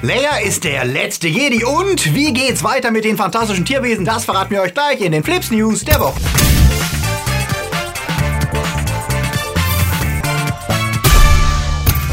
Leia ist der letzte Jedi und wie geht's weiter mit den fantastischen Tierwesen? Das verraten wir euch gleich in den Flips News der Woche.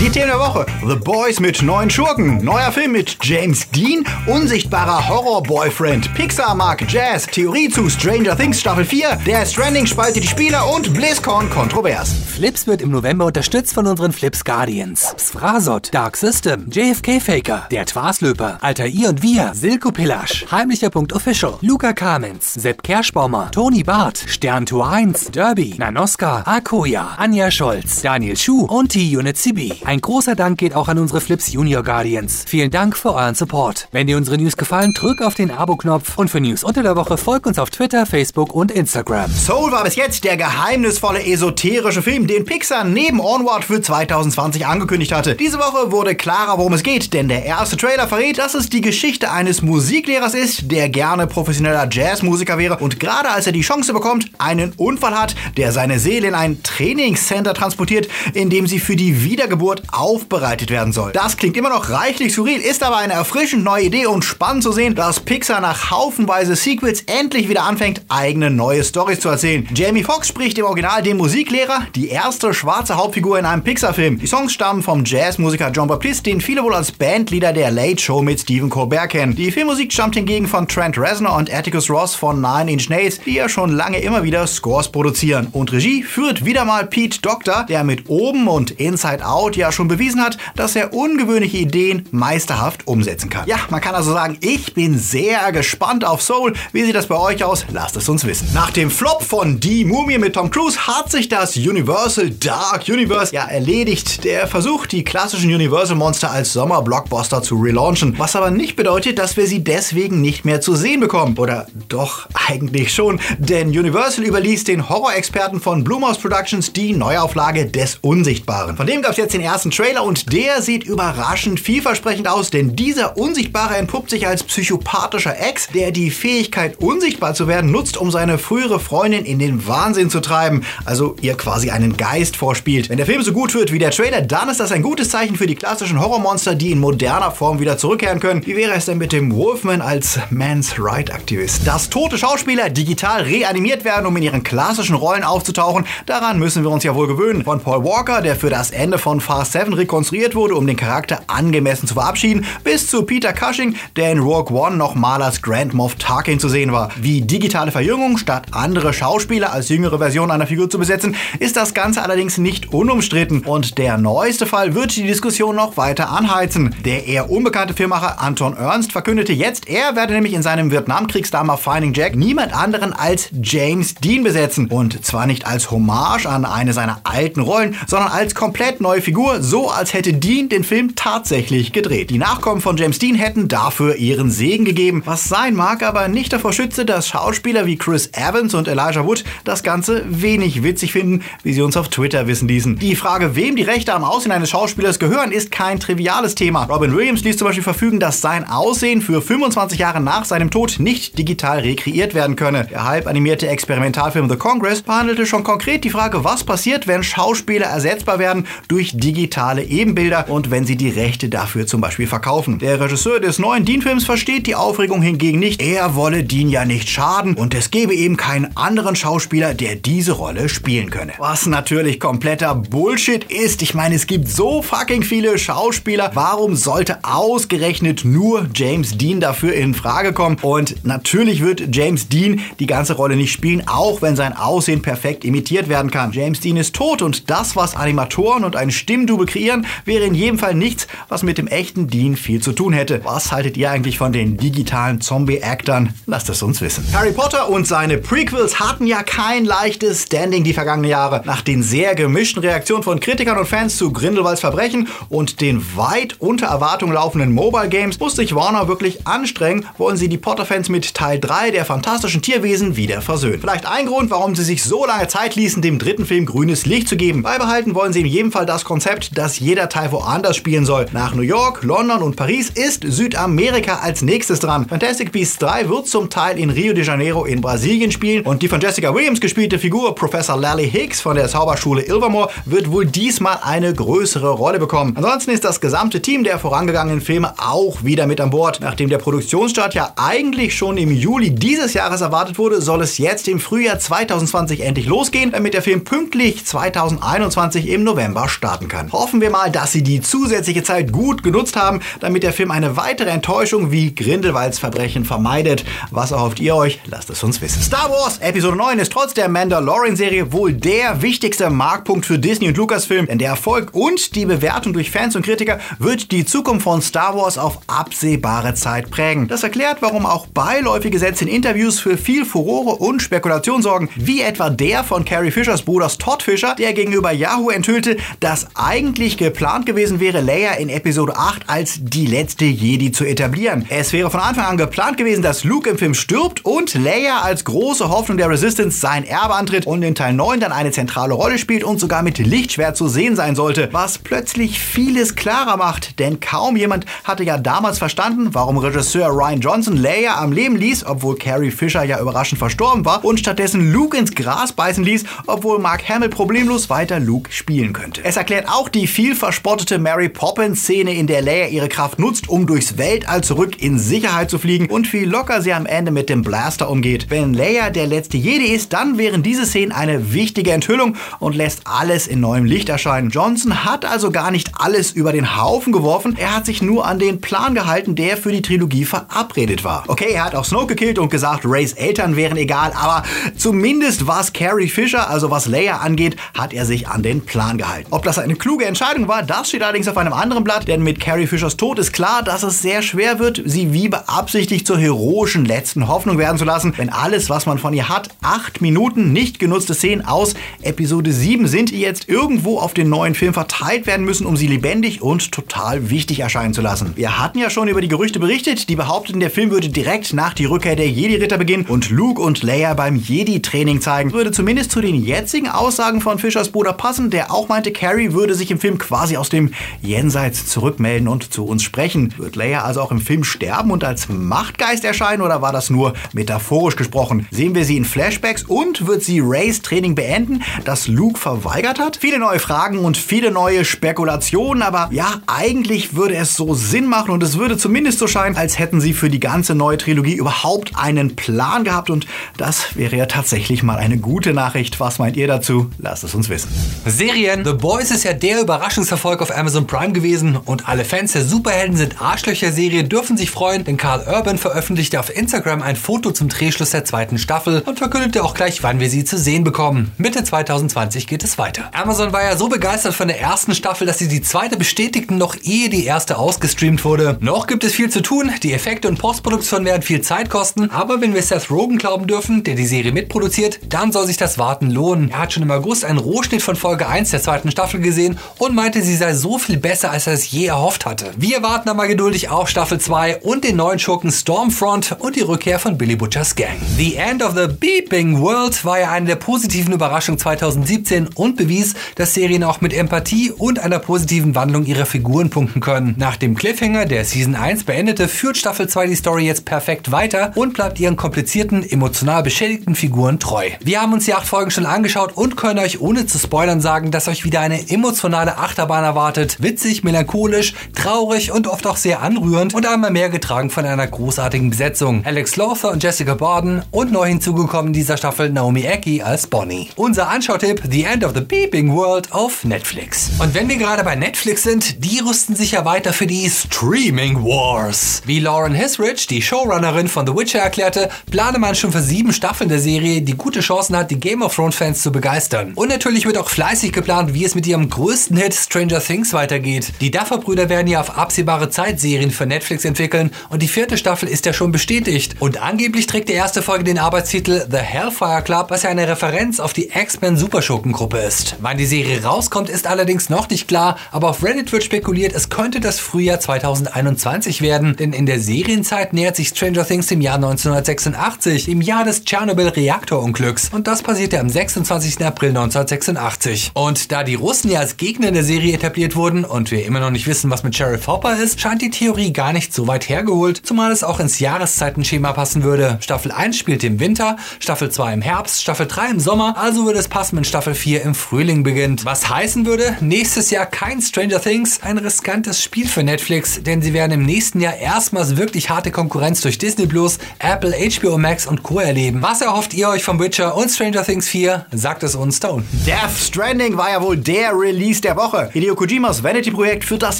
Die Themen der Woche. The Boys mit neuen Schurken. Neuer Film mit James Dean. Unsichtbarer Horror-Boyfriend. Pixar mag Jazz. Theorie zu Stranger Things Staffel 4. Der Stranding spaltet die Spieler und BlizzCon kontrovers. Flips wird im November unterstützt von unseren Flips Guardians. Sfrasot, Dark System, JFK Faker, Der Twaslöper, Alter I und Wir, Silko Pillasch, Heimlicher Punkt Official, Luca Kamens, Sepp Kerschbaumer, Toni Barth, Stern Tour 1, Derby, Nanoska, Akoya, Anja Scholz, Daniel Schuh und T-Unit CB. Großer Dank geht auch an unsere Flips Junior Guardians. Vielen Dank für euren Support. Wenn dir unsere News gefallen, drück auf den Abo-Knopf und für News unter der Woche folg uns auf Twitter, Facebook und Instagram. Soul war bis jetzt der geheimnisvolle esoterische Film, den Pixar neben Onward für 2020 angekündigt hatte. Diese Woche wurde klarer, worum es geht, denn der erste Trailer verrät, dass es die Geschichte eines Musiklehrers ist, der gerne professioneller Jazzmusiker wäre und gerade als er die Chance bekommt, einen Unfall hat, der seine Seele in ein Trainingscenter transportiert, in dem sie für die Wiedergeburt aufbereitet werden soll. Das klingt immer noch reichlich skurril, ist aber eine erfrischend neue Idee und spannend zu sehen, dass Pixar nach haufenweise Sequels endlich wieder anfängt, eigene neue Stories zu erzählen. Jamie Foxx spricht im Original den Musiklehrer, die erste schwarze Hauptfigur in einem Pixar-Film. Die Songs stammen vom Jazzmusiker John Baptiste, den viele wohl als Bandleader der Late Show mit Stephen Colbert kennen. Die Filmmusik stammt hingegen von Trent Reznor und Atticus Ross von Nine Inch Nails, die ja schon lange immer wieder Scores produzieren. Und Regie führt wieder mal Pete Doctor, der mit Oben und Inside Out ja schon bewiesen hat, dass er ungewöhnliche Ideen meisterhaft umsetzen kann. Ja, man kann also sagen, ich bin sehr gespannt auf Soul. Wie sieht das bei euch aus? Lasst es uns wissen. Nach dem Flop von Die Mumie mit Tom Cruise hat sich das Universal Dark Universe ja erledigt. Der Versuch, die klassischen Universal Monster als Sommerblockbuster zu relaunchen. Was aber nicht bedeutet, dass wir sie deswegen nicht mehr zu sehen bekommen. Oder doch eigentlich schon. Denn Universal überließ den Horrorexperten von Blumhouse Productions die Neuauflage des Unsichtbaren. Von dem gab es jetzt den ersten Trailer und der sieht überraschend vielversprechend aus, denn dieser Unsichtbare entpuppt sich als psychopathischer Ex, der die Fähigkeit, unsichtbar zu werden, nutzt, um seine frühere Freundin in den Wahnsinn zu treiben. Also ihr quasi einen Geist vorspielt. Wenn der Film so gut wird wie der Trailer, dann ist das ein gutes Zeichen für die klassischen Horrormonster, die in moderner Form wieder zurückkehren können. Wie wäre es denn mit dem Wolfman als Man's Right Aktivist? Dass tote Schauspieler digital reanimiert werden, um in ihren klassischen Rollen aufzutauchen, daran müssen wir uns ja wohl gewöhnen. Von Paul Walker, der für das Ende von Fast 7 rekonstruiert wurde, um den Charakter angemessen zu verabschieden, bis zu Peter Cushing, der in Rogue One nochmal als Grand Moff Tarkin zu sehen war. Wie digitale Verjüngung statt andere Schauspieler als jüngere Version einer Figur zu besetzen, ist das Ganze allerdings nicht unumstritten und der neueste Fall wird die Diskussion noch weiter anheizen. Der eher unbekannte Filmmacher Anton Ernst verkündete jetzt, er werde nämlich in seinem Vietnamkriegsdrama Finding Jack niemand anderen als James Dean besetzen und zwar nicht als Hommage an eine seiner alten Rollen, sondern als komplett neue Figur, so als hätte Dean den Film tatsächlich gedreht. Die Nachkommen von James Dean hätten dafür ihren Segen gegeben, was sein mag, aber nicht davor schütze, dass Schauspieler wie Chris Evans und Elijah Wood das Ganze wenig witzig finden, wie sie uns auf Twitter wissen ließen. Die Frage, wem die Rechte am Aussehen eines Schauspielers gehören, ist kein triviales Thema. Robin Williams ließ zum Beispiel verfügen, dass sein Aussehen für 25 Jahre nach seinem Tod nicht digital rekreiert werden könne. Der halb animierte Experimentalfilm The Congress behandelte schon konkret die Frage, was passiert, wenn Schauspieler ersetzbar werden durch digitale Ebenbilder und wenn sie die Rechte dafür zum Beispiel verkaufen. Der Regisseur des neuen Dean-Films versteht die Aufregung hingegen nicht. Er wolle Dean ja nicht schaden und es gebe eben keinen anderen Schauspieler, der diese Rolle spielen könne. Was natürlich kompletter Bullshit ist. Ich meine, es gibt so fucking viele Schauspieler. Warum sollte ausgerechnet nur James Dean dafür in Frage kommen? Und natürlich wird James Dean die ganze Rolle nicht spielen, auch wenn sein Aussehen perfekt imitiert werden kann. James Dean ist tot und das, was Animatoren und ein Stimmdouble kreieren, wäre in jedem Fall nichts, was mit dem echten Dean viel zu tun hätte. Was haltet ihr eigentlich von den digitalen Zombie-Actern? Lasst es uns wissen. Harry Potter und seine Prequels hatten ja kein leichtes Standing die vergangenen Jahre. Nach den sehr gemischten Reaktionen von Kritikern und Fans zu Grindelwalds Verbrechen und den weit unter Erwartung laufenden Mobile Games muss sich Warner wirklich anstrengen, wollen sie die Potter-Fans mit Teil 3 der fantastischen Tierwesen wieder versöhnen. Vielleicht ein Grund, warum sie sich so lange Zeit ließen, dem dritten Film grünes Licht zu geben. Beibehalten wollen sie in jedem Fall das Konzept, überzeugt, dass jeder Teil woanders spielen soll. Nach New York, London und Paris ist Südamerika als nächstes dran. Fantastic Beasts 3 wird zum Teil in Rio de Janeiro in Brasilien spielen und die von Jessica Williams gespielte Figur Professor Lally Hicks von der Zauberschule Ilvermore wird wohl diesmal eine größere Rolle bekommen. Ansonsten ist das gesamte Team der vorangegangenen Filme auch wieder mit an Bord. Nachdem der Produktionsstart ja eigentlich schon im Juli dieses Jahres erwartet wurde, soll es jetzt im Frühjahr 2020 endlich losgehen, damit der Film pünktlich 2021 im November starten kann. Hoffen wir mal, dass sie die zusätzliche Zeit gut genutzt haben, damit der Film eine weitere Enttäuschung wie Grindelwalds Verbrechen vermeidet. Was erhofft ihr euch? Lasst es uns wissen. Star Wars Episode 9 ist trotz der Mandalorian-Serie wohl der wichtigste Marktpunkt für Disney und Lucasfilm, denn der Erfolg und die Bewertung durch Fans und Kritiker wird die Zukunft von Star Wars auf absehbare Zeit prägen. Das erklärt, warum auch beiläufige Sätze in Interviews für viel Furore und Spekulation sorgen, wie etwa der von Carrie Fishers Bruders Todd Fisher, der gegenüber Yahoo enthüllte, dass eigentlich geplant gewesen wäre, Leia in Episode 8 als die letzte Jedi zu etablieren. Es wäre von Anfang an geplant gewesen, dass Luke im Film stirbt und Leia als große Hoffnung der Resistance sein Erbe antritt und in Teil 9 dann eine zentrale Rolle spielt und sogar mit Lichtschwert zu sehen sein sollte, was plötzlich vieles klarer macht, denn kaum jemand hatte ja damals verstanden, warum Regisseur Ryan Johnson Leia am Leben ließ, obwohl Carrie Fisher ja überraschend verstorben war und stattdessen Luke ins Gras beißen ließ, obwohl Mark Hamill problemlos weiter Luke spielen könnte. Es erklärt auch die viel verspottete Mary Poppins Szene, in der Leia ihre Kraft nutzt, um durchs Weltall zurück in Sicherheit zu fliegen und wie locker sie am Ende mit dem Blaster umgeht. Wenn Leia der letzte Jedi ist, dann wären diese Szenen eine wichtige Enthüllung und lässt alles in neuem Licht erscheinen. Johnson hat also gar nicht alles über den Haufen geworfen, er hat sich nur an den Plan gehalten, der für die Trilogie verabredet war. Okay, er hat auch Snoke gekillt und gesagt, Rays Eltern wären egal, aber zumindest was Carrie Fisher, also was Leia angeht, hat er sich an den Plan gehalten. Ob das eine kluge Entscheidung war, das steht allerdings auf einem anderen Blatt, denn mit Carrie Fishers Tod ist klar, dass es sehr schwer wird, sie wie beabsichtigt zur heroischen letzten Hoffnung werden zu lassen, wenn alles, was man von ihr hat, acht Minuten nicht genutzte Szenen aus Episode 7 sind, die jetzt irgendwo auf den neuen Film verteilt werden müssen, um sie lebendig und total wichtig erscheinen zu lassen. Wir hatten ja schon über die Gerüchte berichtet, die behaupteten, der Film würde direkt nach die Rückkehr der Jedi-Ritter beginnen und Luke und Leia beim Jedi-Training zeigen. Würde zumindest zu den jetzigen Aussagen von Fischers Bruder passen, der auch meinte, Carrie würde sich im Film quasi aus dem Jenseits zurückmelden und zu uns sprechen. Wird Leia also auch im Film sterben und als Machtgeist erscheinen oder war das nur metaphorisch gesprochen? Sehen wir sie in Flashbacks und wird sie Rays Training beenden, das Luke verweigert hat? Viele neue Fragen und viele neue Spekulationen, aber ja, eigentlich würde es so Sinn machen und es würde zumindest so scheinen, als hätten sie für die ganze neue Trilogie überhaupt einen Plan gehabt und das wäre ja tatsächlich mal eine gute Nachricht. Was meint ihr dazu? Lasst es uns wissen. Serien. The Boys ist ja der Überraschungserfolg auf Amazon Prime gewesen und alle Fans der Superhelden sind Arschlöcher-Serie dürfen sich freuen, denn Carl Urban veröffentlichte auf Instagram ein Foto zum Drehschluss der zweiten Staffel und verkündete auch gleich, wann wir sie zu sehen bekommen. Mitte 2020 geht es weiter. Amazon war ja so begeistert von der ersten Staffel, dass sie die zweite bestätigten, noch ehe die erste ausgestreamt wurde. Noch gibt es viel zu tun, die Effekte und Postproduktion werden viel Zeit kosten, aber wenn wir Seth Rogen glauben dürfen, der die Serie mitproduziert, dann soll sich das Warten lohnen. Er hat schon im August einen Rohschnitt von Folge 1 der zweiten Staffel gesehen und meinte, sie sei so viel besser, als er es je erhofft hatte. Wir warten aber geduldig auf Staffel 2 und den neuen Schurken Stormfront und die Rückkehr von Billy Butchers Gang. The End of the Beeping World war ja eine der positiven Überraschungen 2017 und bewies, dass Serien auch mit Empathie und einer positiven Wandlung ihrer Figuren punkten können. Nach dem Cliffhanger, der Season 1 beendete, führt Staffel 2 die Story jetzt perfekt weiter und bleibt ihren komplizierten, emotional beschädigten Figuren treu. Wir haben uns die acht Folgen schon angeschaut und können euch ohne zu spoilern sagen, dass euch wieder eine emotionale Achterbahn erwartet. Witzig, melancholisch, traurig und oft auch sehr anrührend und einmal mehr getragen von einer großartigen Besetzung. Alex Lothar und Jessica Borden und neu hinzugekommen in dieser Staffel Naomi Ecki als Bonnie. Unser Anschautipp The End of the Beeping World auf Netflix. Und wenn wir gerade bei Netflix sind, die rüsten sich ja weiter für die Streaming Wars. Wie Lauren Hisrich, die Showrunnerin von The Witcher, erklärte, plane man schon für sieben Staffeln der Serie, die gute Chancen hat, die Game of Thrones Fans zu begeistern. Und natürlich wird auch fleißig geplant, wie es mit ihrem größten Hit Stranger Things weitergeht. Die Duffer-Brüder werden ja auf absehbare Zeit Serien für Netflix entwickeln und die vierte Staffel ist ja schon bestätigt. Und angeblich trägt die erste Folge den Arbeitstitel The Hellfire Club, was ja eine Referenz auf die X-Men Superschurkengruppe ist. Wann die Serie rauskommt, ist allerdings noch nicht klar, aber auf Reddit wird spekuliert, es könnte das Frühjahr 2021 werden, denn in der Serienzeit nähert sich Stranger Things dem Jahr 1986, im Jahr des Tschernobyl-Reaktorunglücks. Und das passierte am 26. April 1986. Und da die Russen ja als Gegner der Serie etabliert wurden und wir immer noch nicht wissen, was mit Sheriff Hopper ist, scheint die Theorie gar nicht so weit hergeholt, zumal es auch ins Jahreszeitenschema passen würde. Staffel 1 spielt im Winter, Staffel 2 im Herbst, Staffel 3 im Sommer, also würde es passen, wenn Staffel 4 im Frühling beginnt. Was heißen würde, nächstes Jahr kein Stranger Things, ein riskantes Spiel für Netflix, denn sie werden im nächsten Jahr erstmals wirklich harte Konkurrenz durch Disney Plus, Apple, HBO Max und Co. erleben. Was erhofft ihr euch vom Witcher und Stranger Things 4? Sagt es uns da unten. Death Stranding war ja wohl der Release der Woche. Hideo Kojimas Vanity-Projekt, für das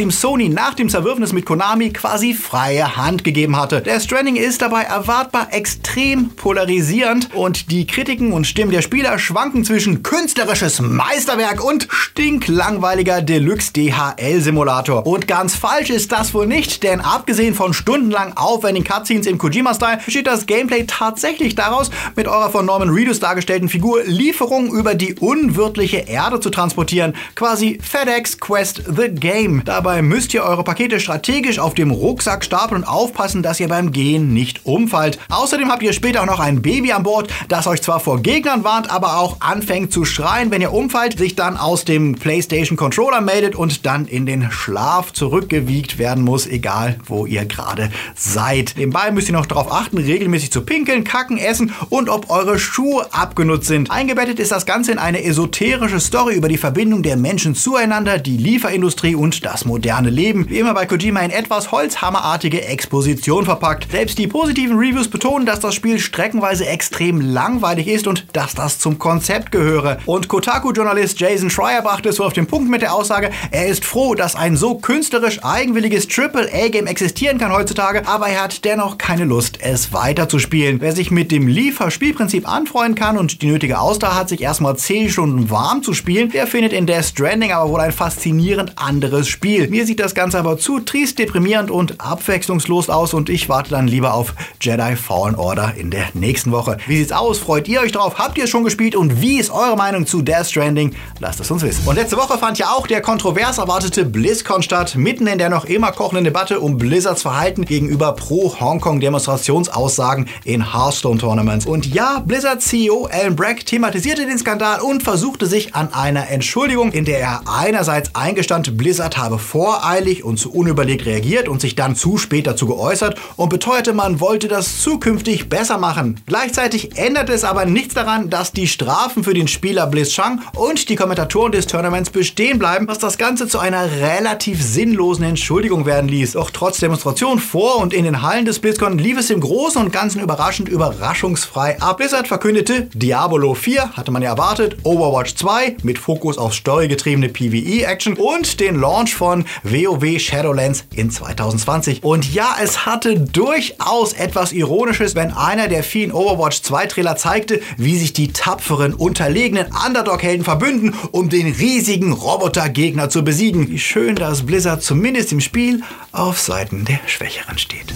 ihm Sony nach dem Zerwürfnis mit Konami quasi freie Hand gegeben hatte. Death Stranding ist dabei erwartbar extrem polarisierend und die Kritiken und Stimmen der Spieler schwanken zwischen künstlerisches Meisterwerk und stinklangweiliger Deluxe DHL-Simulator. Und ganz falsch ist das wohl nicht, denn abgesehen von stundenlang aufwendigen Cutscenes im Kojima-Style besteht das Gameplay tatsächlich daraus, mit eurer von Norman Reedus dargestellten Figur Lieferungen über die unwirtliche Erde zu transportieren. Quasi FedEx Quest The Game. Dabei müsst ihr eure Pakete strategisch auf dem Rucksack stapeln und aufpassen, dass ihr beim Gehen nicht umfallt. Außerdem habt ihr später auch noch ein Baby an Bord, das euch zwar vor Gegnern warnt, aber auch anfängt zu schreien, wenn ihr umfallt, sich dann aus dem PlayStation Controller meldet und dann in den Schlaf zurückgewiegt werden muss, egal wo ihr gerade seid. Nebenbei müsst ihr noch darauf achten, regelmäßig zu pinkeln, kacken, essen und ob eure Schuhe abgenutzt sind. Eingebettet ist das Ganze in eine esoterische Story über die Verbindung der Menschen zueinander, die Lieferindustrie und das moderne Leben. Wie immer bei Kojima in etwas holzhammerartige Exposition verpackt. Selbst die positiven Reviews betonen, dass das Spiel streckenweise extrem langweilig ist und dass das zum Konzept gehöre. Und Kotaku-Journalist Jason Schreier brachte es so auf den Punkt mit der Aussage, er ist froh, dass ein so künstlerisch eigenwilliges Triple-A-Game existieren kann heutzutage, aber er hat dennoch keine Lust, es weiterzuspielen. Wer sich mit dem Lieferspielprinzip anfreunden kann und die nötige Ausdauer hat, sich erstmal 10 Stunden warm zu spielen, der findet in Death Stranding aber wohl ein faszinierend anderes Spiel. Mir sieht das Ganze aber zu trist, deprimierend und abwechslungslos aus und ich warte dann lieber auf Jedi Fallen Order in der nächsten Woche. Wie sieht's aus? Freut ihr euch drauf? Habt ihr es schon gespielt? Und wie ist eure Meinung zu Death Stranding? Lasst es uns wissen. Und letzte Woche fand ja auch der kontrovers erwartete BlizzCon statt, mitten in der noch immer kochenden Debatte um Blizzards Verhalten gegenüber Pro-Hongkong-Demonstrationsaussagen in Hearthstone-Tournaments. Und ja, Blizzard CEO Alan Brack thematisierte den Skandal und versuchte sich an einer Entschuldigung, in der er einerseits eingestand, Blizzard habe voreilig und zu unüberlegt reagiert und sich dann zu spät dazu geäußert und beteuerte, man wollte das zukünftig besser machen. Gleichzeitig änderte es aber nichts daran, dass die Strafen für den Spieler Blizz Chang und die Kommentatoren des Tournaments bestehen bleiben, was das Ganze zu einer relativ sinnlosen Entschuldigung werden ließ. Doch trotz Demonstration vor und in den Hallen des BlizzCon lief es im Großen und Ganzen überraschend überraschungsfrei ab. Blizzard verkündete Diablo 4, hatte man ja erwartet, Overwatch 2 mit Fokus auf storygetriebene PvE-Action und den Launch von WoW Shadowlands in 2020. Und ja, es hatte durchaus etwas Ironisches, wenn einer der vielen Overwatch 2 Trailer zeigte, wie sich die tapferen, unterlegenen Underdog-Helden verbünden, um den riesigen Robotergegner zu besiegen. Wie schön, dass Blizzard zumindest im Spiel auf Seiten der Schwächeren steht.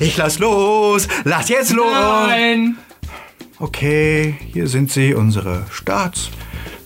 Ich lass los! Lass jetzt los! Nein! Okay, hier sind sie, unsere Starts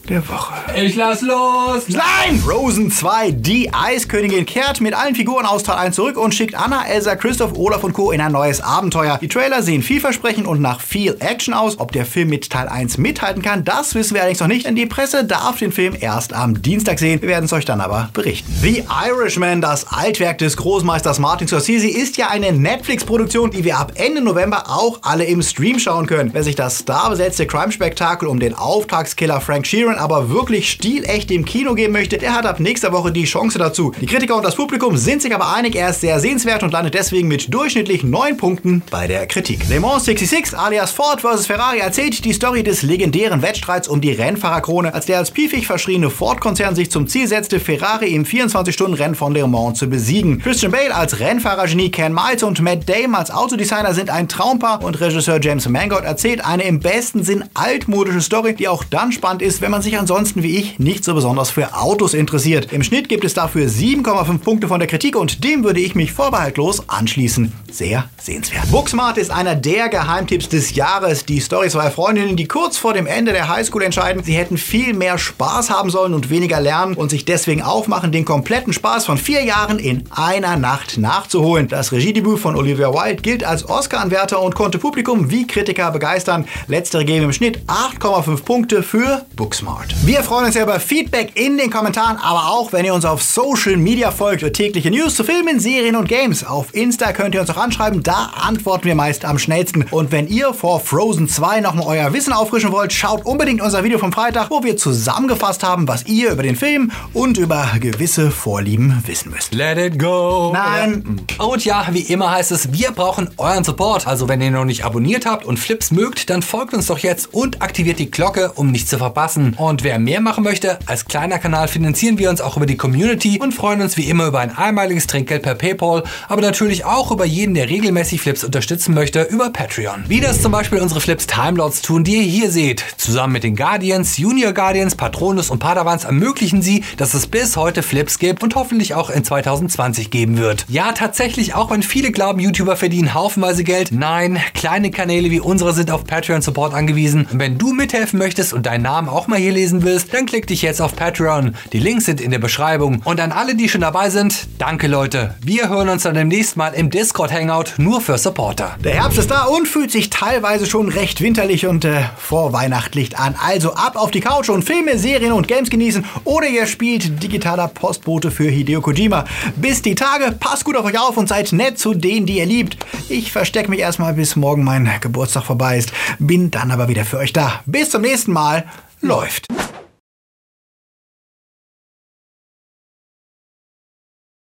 der Woche. Ich lass los! Nein! Frozen 2, die Eiskönigin, kehrt mit allen Figuren aus Teil 1 zurück und schickt Anna, Elsa, Christoph, Olaf und Co. in ein neues Abenteuer. Die Trailer sehen vielversprechend und nach viel Action aus. Ob der Film mit Teil 1 mithalten kann, das wissen wir allerdings noch nicht, denn die Presse darf den Film erst am Dienstag sehen. Wir werden es euch dann aber berichten. The Irishman, das Altwerk des Großmeisters Martin Scorsese, ist ja eine Netflix-Produktion, die wir ab Ende November auch alle im Stream schauen können. Wer sich das starbesetzte Crime-Spektakel um den Auftragskiller Frank Sheeran aber wirklich stilecht im Kino geben möchte, der hat ab nächster Woche die Chance dazu. Die Kritiker und das Publikum sind sich aber einig, er ist sehr sehenswert und landet deswegen mit durchschnittlich 9 Punkten bei der Kritik. Le Mans 66 alias Ford vs. Ferrari erzählt die Story des legendären Wettstreits um die Rennfahrerkrone, als der als piefig verschriene Ford-Konzern sich zum Ziel setzte, Ferrari im 24-Stunden-Rennen von Le Mans zu besiegen. Christian Bale als Rennfahrergenie, Ken Miles und Matt Damon als Autodesigner sind ein Traumpaar und Regisseur James Mangold erzählt eine im besten Sinn altmodische Story, die auch dann spannend ist, wenn man sich ansonsten wie ich nicht so besonders für Autos interessiert. Im Schnitt gibt es dafür 7,5 Punkte von der Kritik und dem würde ich mich vorbehaltlos anschließen. Sehr sehenswert. Booksmart ist einer der Geheimtipps des Jahres. Die Story zwei Freundinnen, die kurz vor dem Ende der Highschool entscheiden, sie hätten viel mehr Spaß haben sollen und weniger lernen und sich deswegen aufmachen, den kompletten Spaß von vier Jahren in einer Nacht nachzuholen. Das Regiedebüt von Olivia Wilde gilt als Oscar-Anwärter und konnte Publikum wie Kritiker begeistern. Letztere geben im Schnitt 8,5 Punkte für Booksmart. Smart. Wir freuen uns ja über Feedback in den Kommentaren, aber auch, wenn ihr uns auf Social Media folgt für tägliche News zu Filmen, Serien und Games. Auf Insta könnt ihr uns auch anschreiben, da antworten wir meist am schnellsten. Und wenn ihr vor Frozen 2 nochmal euer Wissen auffrischen wollt, schaut unbedingt unser Video vom Freitag, wo wir zusammengefasst haben, was ihr über den Film und über gewisse Vorlieben wissen müsst. Let it go. Nein. Und ja, wie immer heißt es, wir brauchen euren Support. Also wenn ihr noch nicht abonniert habt und Flips mögt, dann folgt uns doch jetzt und aktiviert die Glocke, um nichts zu verpassen. Und wer mehr machen möchte, als kleiner Kanal finanzieren wir uns auch über die Community und freuen uns wie immer über ein einmaliges Trinkgeld per PayPal, aber natürlich auch über jeden, der regelmäßig Flips unterstützen möchte, über Patreon. Wie das zum Beispiel unsere Flips Timelords tun, die ihr hier seht. Zusammen mit den Guardians, Junior Guardians, Patronus und Padawans ermöglichen sie, dass es bis heute Flips gibt und hoffentlich auch in 2020 geben wird. Ja, tatsächlich, auch wenn viele glauben, YouTuber verdienen haufenweise Geld, nein, kleine Kanäle wie unsere sind auf Patreon Support angewiesen. Und wenn du mithelfen möchtest und deinen Namen auch mal hier lesen willst, dann klick dich jetzt auf Patreon. Die Links sind in der Beschreibung. Und an alle, die schon dabei sind, danke Leute. Wir hören uns dann demnächst mal im Discord Hangout nur für Supporter. Der Herbst ist da und fühlt sich teilweise schon recht winterlich und äh, vorweihnachtlich an. Also ab auf die Couch und Filme, Serien und Games genießen oder ihr spielt digitaler Postbote für Hideo Kojima. Bis die Tage, passt gut auf euch auf und seid nett zu denen, die ihr liebt. Ich verstecke mich erstmal bis morgen mein Geburtstag vorbei ist, bin dann aber wieder für euch da. Bis zum nächsten Mal läuft.